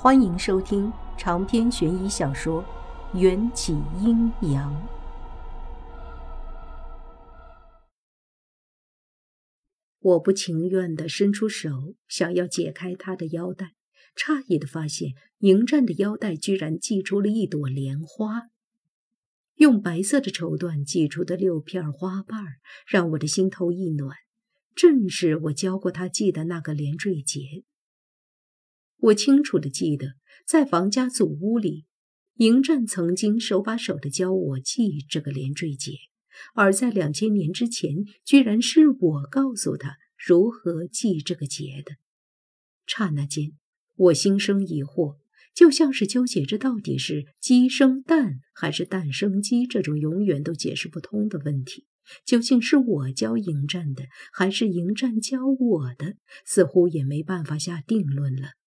欢迎收听长篇悬疑小说《缘起阴阳》。我不情愿地伸出手，想要解开他的腰带，诧异地发现迎战的腰带居然系出了一朵莲花，用白色的绸缎系出的六片花瓣让我的心头一暖，正是我教过他系的那个连缀结。我清楚地记得，在王家祖屋里，迎战曾经手把手地教我系这个连缀结，而在两千年之前，居然是我告诉他如何系这个结的。刹那间，我心生疑惑，就像是纠结着到底是鸡生蛋还是蛋生鸡这种永远都解释不通的问题。究竟是我教迎战的，还是迎战教我的？似乎也没办法下定论了。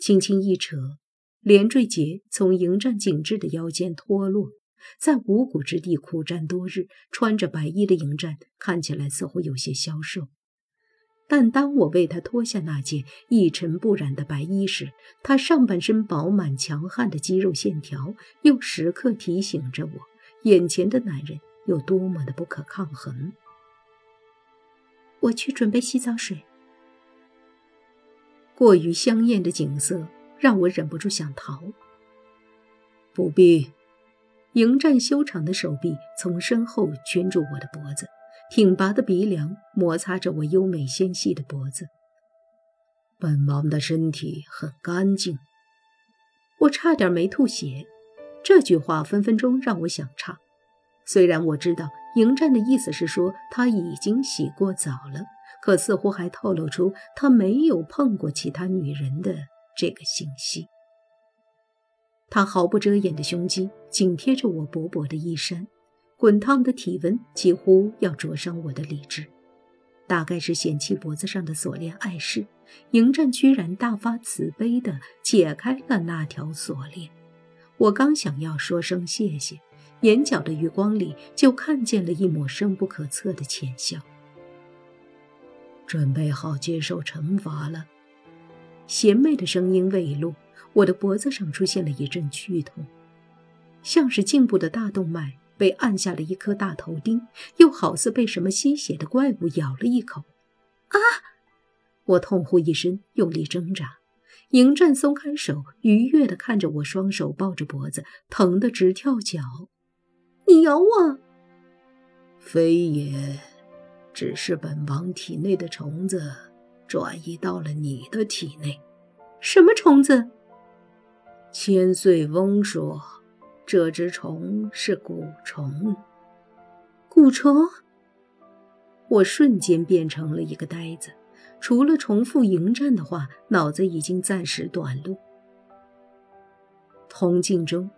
轻轻一扯，连缀结从迎战紧致的腰间脱落，在五谷之地苦战多日，穿着白衣的迎战看起来似乎有些消瘦。但当我为他脱下那件一尘不染的白衣时，他上半身饱满强悍的肌肉线条又时刻提醒着我，眼前的男人有多么的不可抗衡。我去准备洗澡水。过于香艳的景色让我忍不住想逃。不必。迎战修长的手臂从身后圈住我的脖子，挺拔的鼻梁摩擦着我优美纤细的脖子。本王的身体很干净。我差点没吐血。这句话分分钟让我想岔。虽然我知道迎战的意思是说他已经洗过澡了。可似乎还透露出他没有碰过其他女人的这个信息。他毫不遮掩的胸肌紧贴着我薄薄的衣衫，滚烫的体温几乎要灼伤我的理智。大概是嫌弃脖子上的锁链碍事，迎战居然大发慈悲的解开了那条锁链。我刚想要说声谢谢，眼角的余光里就看见了一抹深不可测的浅笑。准备好接受惩罚了，贤妹的声音未落，我的脖子上出现了一阵剧痛，像是颈部的大动脉被按下了一颗大头钉，又好似被什么吸血的怪物咬了一口。啊！我痛呼一声，用力挣扎。迎战松开手，愉悦地看着我，双手抱着脖子，疼得直跳脚。你咬我？非也。只是本王体内的虫子转移到了你的体内。什么虫子？千岁翁说，这只虫是蛊虫。蛊虫？我瞬间变成了一个呆子，除了重复迎战的话，脑子已经暂时短路。铜镜中。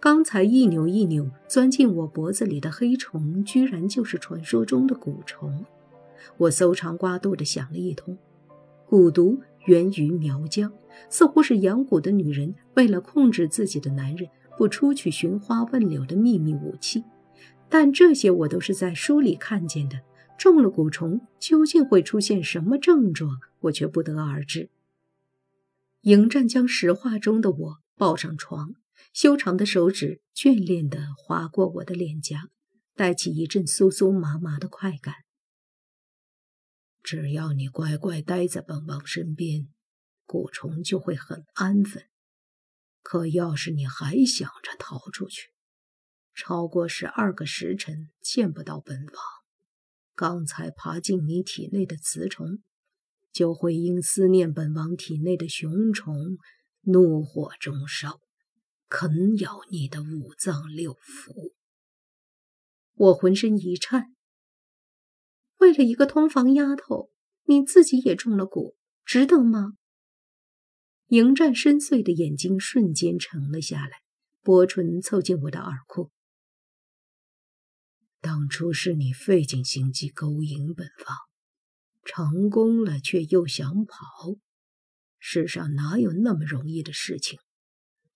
刚才一扭一扭钻进我脖子里的黑虫，居然就是传说中的蛊虫。我搜肠刮肚的想了一通，蛊毒源于苗疆，似乎是养蛊的女人为了控制自己的男人不出去寻花问柳的秘密武器。但这些我都是在书里看见的，中了蛊虫究竟会出现什么症状，我却不得而知。迎战将石化中的我抱上床。修长的手指眷恋地划过我的脸颊，带起一阵酥酥麻麻的快感。只要你乖乖待在本王身边，蛊虫就会很安分。可要是你还想着逃出去，超过十二个时辰见不到本王，刚才爬进你体内的雌虫，就会因思念本王体内的雄虫，怒火中烧。啃咬你的五脏六腑，我浑身一颤。为了一个通房丫头，你自己也中了蛊，值得吗？迎战深邃的眼睛瞬间沉了下来，薄唇凑近我的耳廓。当初是你费尽心机勾引本房，成功了却又想跑，世上哪有那么容易的事情？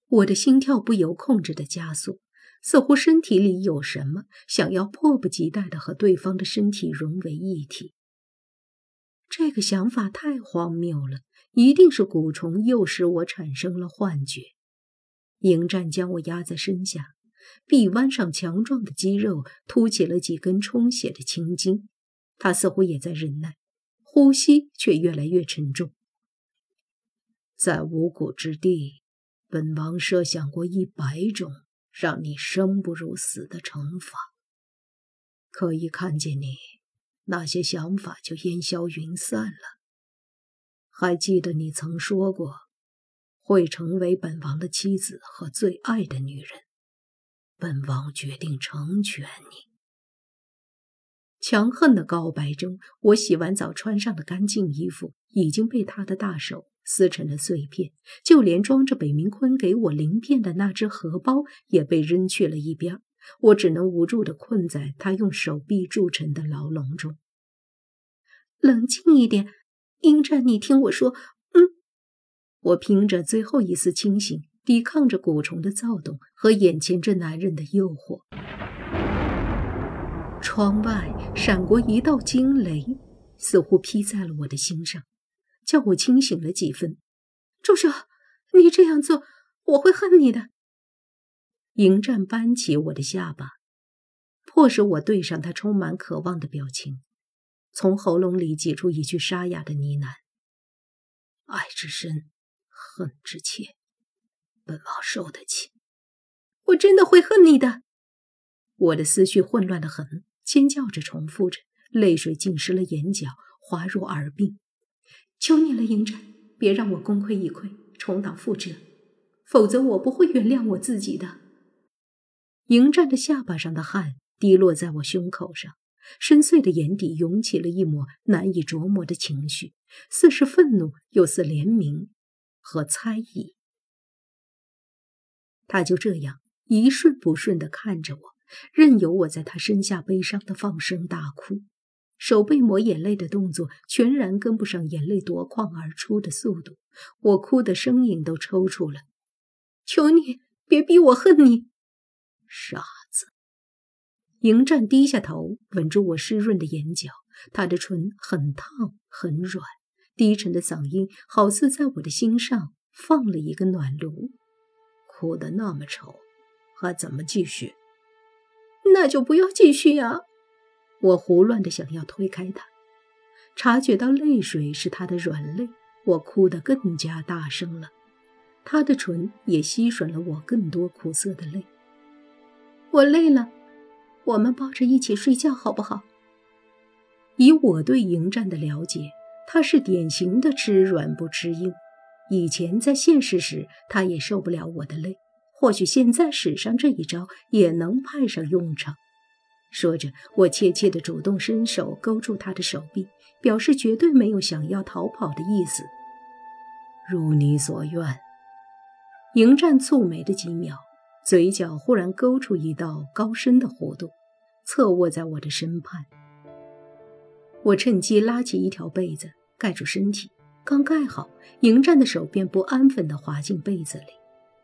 我的心跳不由控制的加速，似乎身体里有什么想要迫不及待的和对方的身体融为一体。这个想法太荒谬了，一定是蛊虫诱使我产生了幻觉。迎战将我压在身下，臂弯上强壮的肌肉凸起了几根充血的青筋，他似乎也在忍耐，呼吸却越来越沉重。在五谷之地，本王设想过一百种让你生不如死的惩罚，可一看见你。那些想法就烟消云散了。还记得你曾说过，会成为本王的妻子和最爱的女人。本王决定成全你。强横的告白中，我洗完澡穿上的干净衣服已经被他的大手撕成了碎片，就连装着北明坤给我鳞片的那只荷包也被扔去了一边。我只能无助地困在他用手臂铸成的牢笼中。冷静一点，英战，你听我说。嗯，我凭着最后一丝清醒，抵抗着蛊虫的躁动和眼前这男人的诱惑。窗外闪过一道惊雷，似乎劈在了我的心上，叫我清醒了几分。住手！你这样做，我会恨你的。迎战扳起我的下巴，迫使我对上他充满渴望的表情，从喉咙里挤出一句沙哑的呢喃：“爱之深，恨之切，本王受得起。”我真的会恨你的。我的思绪混乱的很，尖叫着重复着，泪水浸湿了眼角，滑入耳鬓。求你了，迎战，别让我功亏一篑，重蹈覆辙，否则我不会原谅我自己的。迎战的下巴上的汗滴落在我胸口上，深邃的眼底涌起了一抹难以琢磨的情绪，似是愤怒，又似怜悯和猜疑。他就这样一瞬不瞬地看着我，任由我在他身下悲伤地放声大哭，手背抹眼泪的动作全然跟不上眼泪夺眶而出的速度，我哭的声音都抽搐了。求你别逼我恨你！傻子，迎战低下头，吻住我湿润的眼角。他的唇很烫很软，低沉的嗓音好似在我的心上放了一个暖炉。哭得那么丑，还怎么继续？那就不要继续啊！我胡乱的想要推开他，察觉到泪水是他的软肋，我哭得更加大声了。他的唇也吸吮了我更多苦涩的泪。我累了，我们抱着一起睡觉好不好？以我对迎战的了解，他是典型的吃软不吃硬。以前在现实时，他也受不了我的累，或许现在使上这一招也能派上用场。说着，我怯怯地主动伸手勾住他的手臂，表示绝对没有想要逃跑的意思。如你所愿。迎战蹙眉的几秒。嘴角忽然勾出一道高深的弧度，侧卧在我的身畔。我趁机拉起一条被子盖住身体，刚盖好，迎战的手便不安分地滑进被子里，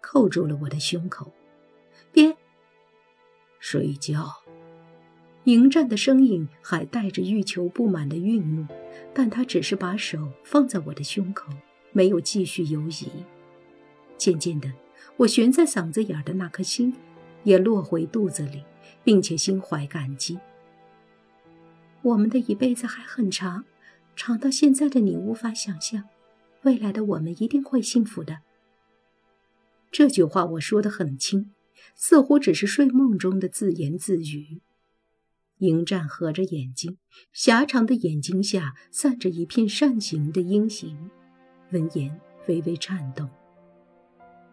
扣住了我的胸口。别睡觉。迎战的声音还带着欲求不满的愠怒，但他只是把手放在我的胸口，没有继续游移。渐渐的。我悬在嗓子眼的那颗心，也落回肚子里，并且心怀感激。我们的一辈子还很长，长到现在的你无法想象，未来的我们一定会幸福的。这句话我说的很轻，似乎只是睡梦中的自言自语。迎战合着眼睛，狭长的眼睛下散着一片扇形的阴形，闻言微微颤动。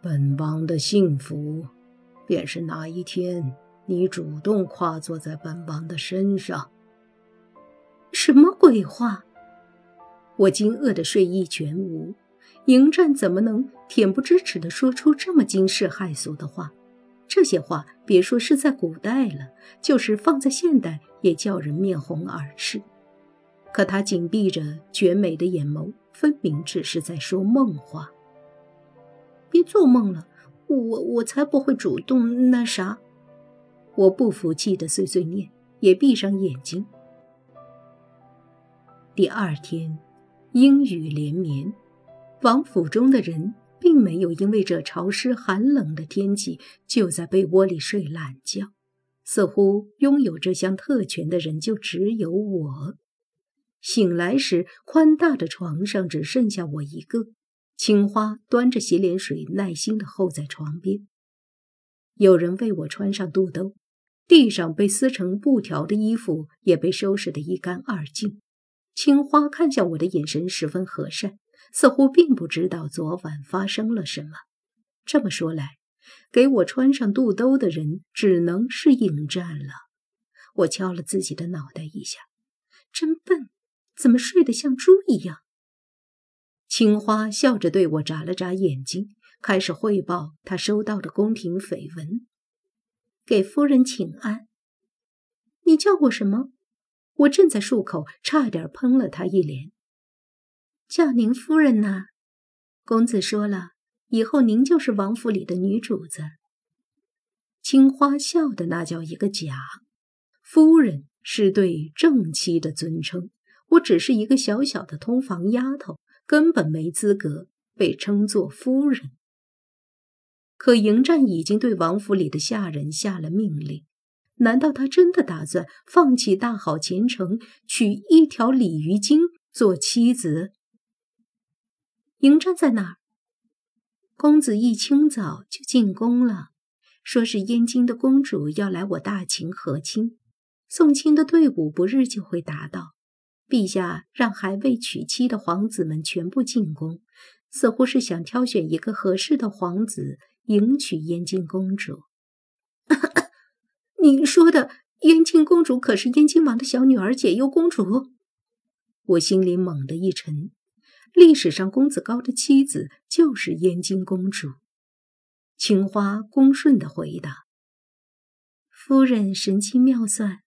本王的幸福，便是哪一天你主动跨坐在本王的身上。什么鬼话！我惊愕的睡意全无。迎战怎么能恬不知耻地说出这么惊世骇俗的话？这些话别说是在古代了，就是放在现代也叫人面红耳赤。可他紧闭着绝美的眼眸，分明只是在说梦话。别做梦了，我我才不会主动那啥。我不服气的碎碎念，也闭上眼睛。第二天阴雨连绵。王府中的人并没有因为这潮湿寒冷的天气就在被窝里睡懒觉，似乎拥有这项特权的人就只有我。醒来时，宽大的床上只剩下我一个。青花端着洗脸水，耐心地候在床边。有人为我穿上肚兜，地上被撕成布条的衣服也被收拾得一干二净。青花看向我的眼神十分和善，似乎并不知道昨晚发生了什么。这么说来，给我穿上肚兜的人只能是迎战了。我敲了自己的脑袋一下，真笨，怎么睡得像猪一样？青花笑着对我眨了眨眼睛，开始汇报他收到的宫廷绯闻。给夫人请安。你叫我什么？我正在漱口，差点喷了他一脸。叫您夫人呐。公子说了，以后您就是王府里的女主子。青花笑的那叫一个假。夫人是对正妻的尊称，我只是一个小小的通房丫头。根本没资格被称作夫人。可迎战已经对王府里的下人下了命令，难道他真的打算放弃大好前程，娶一条鲤鱼精做妻子？迎战在哪儿？公子一清早就进宫了，说是燕京的公主要来我大秦和亲，送亲的队伍不日就会达到。陛下让还未娶妻的皇子们全部进宫，似乎是想挑选一个合适的皇子迎娶燕京公主。你说的燕京公主可是燕京王的小女儿解忧公主？我心里猛地一沉。历史上公子高的妻子就是燕京公主。青花恭顺的回答：“夫人神机妙算。”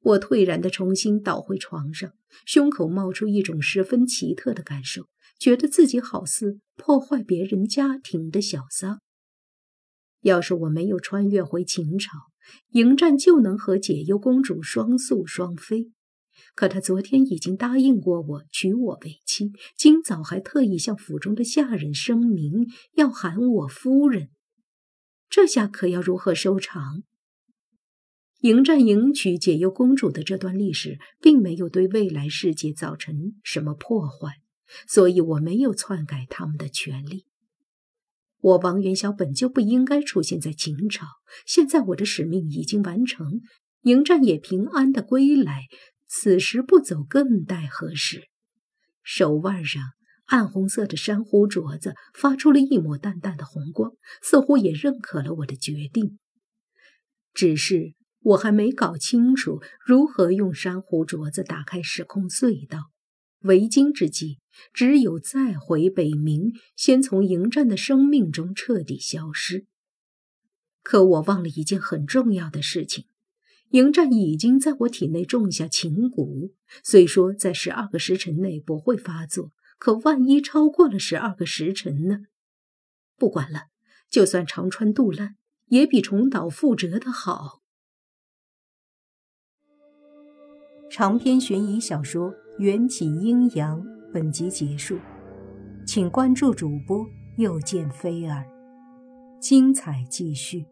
我颓然的重新倒回床上，胸口冒出一种十分奇特的感受，觉得自己好似破坏别人家庭的小三。要是我没有穿越回秦朝，迎战就能和解忧公主双宿双飞。可他昨天已经答应过我娶我为妻，今早还特意向府中的下人声明要喊我夫人，这下可要如何收场？迎战迎娶解忧公主的这段历史，并没有对未来世界造成什么破坏，所以我没有篡改他们的权利。我王元宵本就不应该出现在秦朝，现在我的使命已经完成，迎战也平安的归来，此时不走更待何时？手腕上暗红色的珊瑚镯子发出了一抹淡淡的红光，似乎也认可了我的决定。只是。我还没搞清楚如何用珊瑚镯子打开时空隧道，为今之计只有再回北冥，先从迎战的生命中彻底消失。可我忘了一件很重要的事情：迎战已经在我体内种下情蛊，虽说在十二个时辰内不会发作，可万一超过了十二个时辰呢？不管了，就算长穿肚烂，也比重蹈覆辙的好。长篇悬疑小说《缘起阴阳》本集结束，请关注主播又见菲儿，精彩继续。